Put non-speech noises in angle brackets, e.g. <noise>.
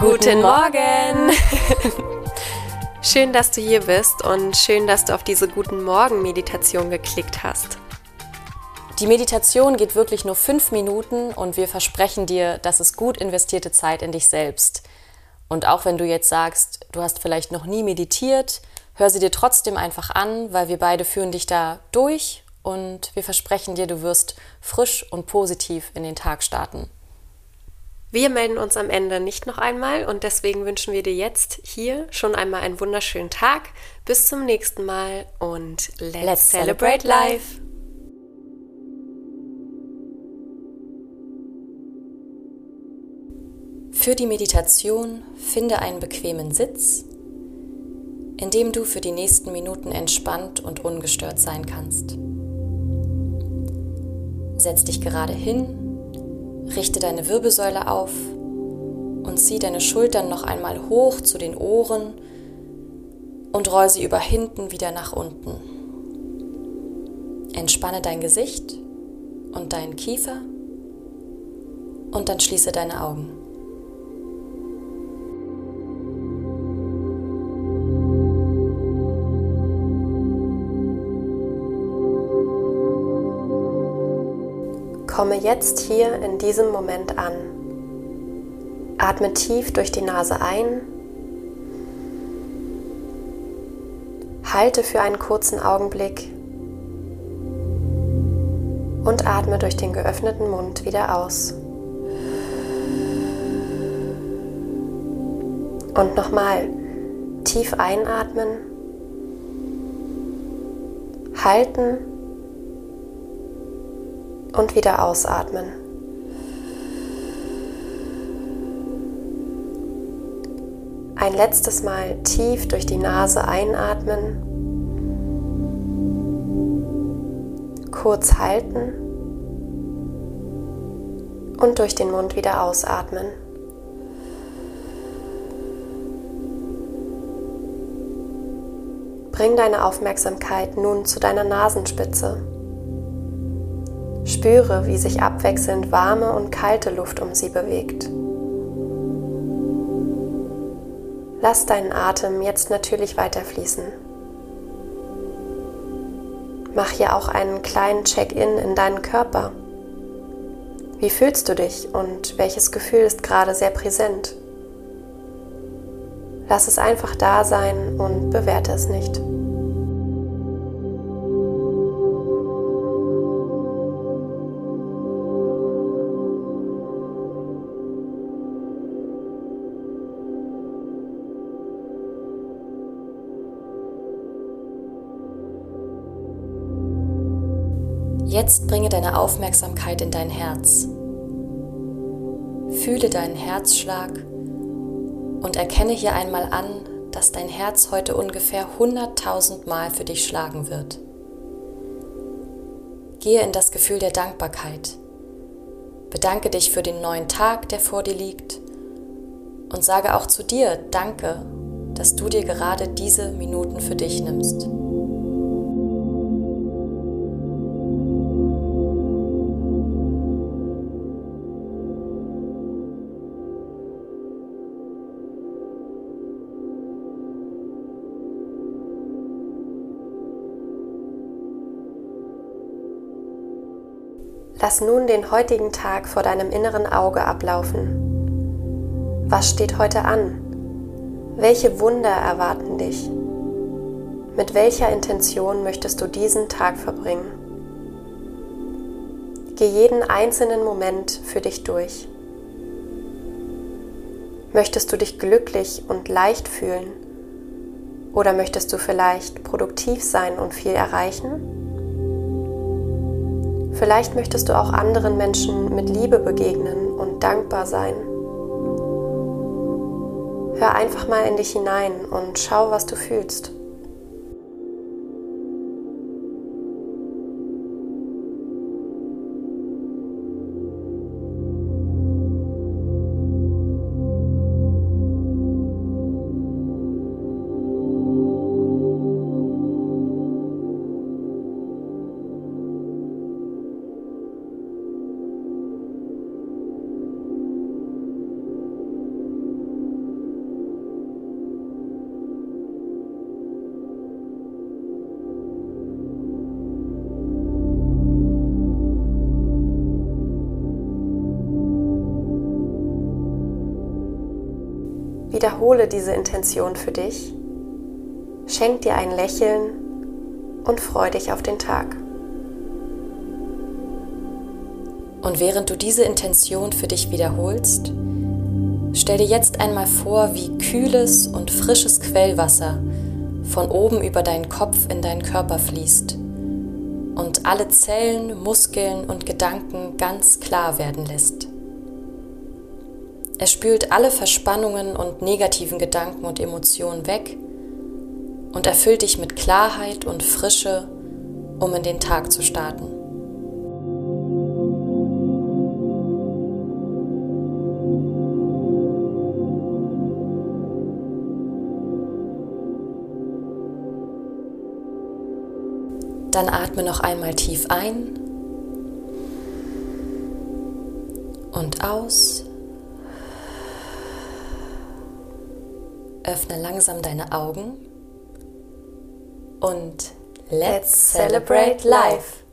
Guten Morgen! <laughs> schön, dass du hier bist und schön, dass du auf diese Guten Morgen-Meditation geklickt hast. Die Meditation geht wirklich nur fünf Minuten und wir versprechen dir, dass es gut investierte Zeit in dich selbst. Und auch wenn du jetzt sagst, du hast vielleicht noch nie meditiert, hör sie dir trotzdem einfach an, weil wir beide führen dich da durch und wir versprechen dir, du wirst frisch und positiv in den Tag starten. Wir melden uns am Ende nicht noch einmal und deswegen wünschen wir dir jetzt hier schon einmal einen wunderschönen Tag. Bis zum nächsten Mal und let's, let's celebrate life! Für die Meditation finde einen bequemen Sitz, in dem du für die nächsten Minuten entspannt und ungestört sein kannst. Setz dich gerade hin Richte deine Wirbelsäule auf und zieh deine Schultern noch einmal hoch zu den Ohren und roll sie über hinten wieder nach unten. Entspanne dein Gesicht und deinen Kiefer und dann schließe deine Augen. Komme jetzt hier in diesem Moment an. Atme tief durch die Nase ein. Halte für einen kurzen Augenblick und atme durch den geöffneten Mund wieder aus. Und nochmal tief einatmen, halten und wieder ausatmen. Ein letztes Mal tief durch die Nase einatmen, kurz halten und durch den Mund wieder ausatmen. Bring deine Aufmerksamkeit nun zu deiner Nasenspitze. Spüre, wie sich abwechselnd warme und kalte Luft um sie bewegt. Lass deinen Atem jetzt natürlich weiterfließen. Mach hier auch einen kleinen Check-in in deinen Körper. Wie fühlst du dich und welches Gefühl ist gerade sehr präsent? Lass es einfach da sein und bewerte es nicht. Jetzt bringe deine Aufmerksamkeit in dein Herz. Fühle deinen Herzschlag und erkenne hier einmal an, dass dein Herz heute ungefähr 100.000 Mal für dich schlagen wird. Gehe in das Gefühl der Dankbarkeit. Bedanke dich für den neuen Tag, der vor dir liegt und sage auch zu dir Danke, dass du dir gerade diese Minuten für dich nimmst. Lass nun den heutigen Tag vor deinem inneren Auge ablaufen. Was steht heute an? Welche Wunder erwarten dich? Mit welcher Intention möchtest du diesen Tag verbringen? Geh jeden einzelnen Moment für dich durch. Möchtest du dich glücklich und leicht fühlen? Oder möchtest du vielleicht produktiv sein und viel erreichen? Vielleicht möchtest du auch anderen Menschen mit Liebe begegnen und dankbar sein. Hör einfach mal in dich hinein und schau, was du fühlst. Wiederhole diese Intention für dich, schenk dir ein Lächeln und freu dich auf den Tag. Und während du diese Intention für dich wiederholst, stell dir jetzt einmal vor, wie kühles und frisches Quellwasser von oben über deinen Kopf in deinen Körper fließt und alle Zellen, Muskeln und Gedanken ganz klar werden lässt. Es spült alle Verspannungen und negativen Gedanken und Emotionen weg und erfüllt dich mit Klarheit und Frische, um in den Tag zu starten. Dann atme noch einmal tief ein und aus. Öffne langsam deine Augen und let's celebrate life.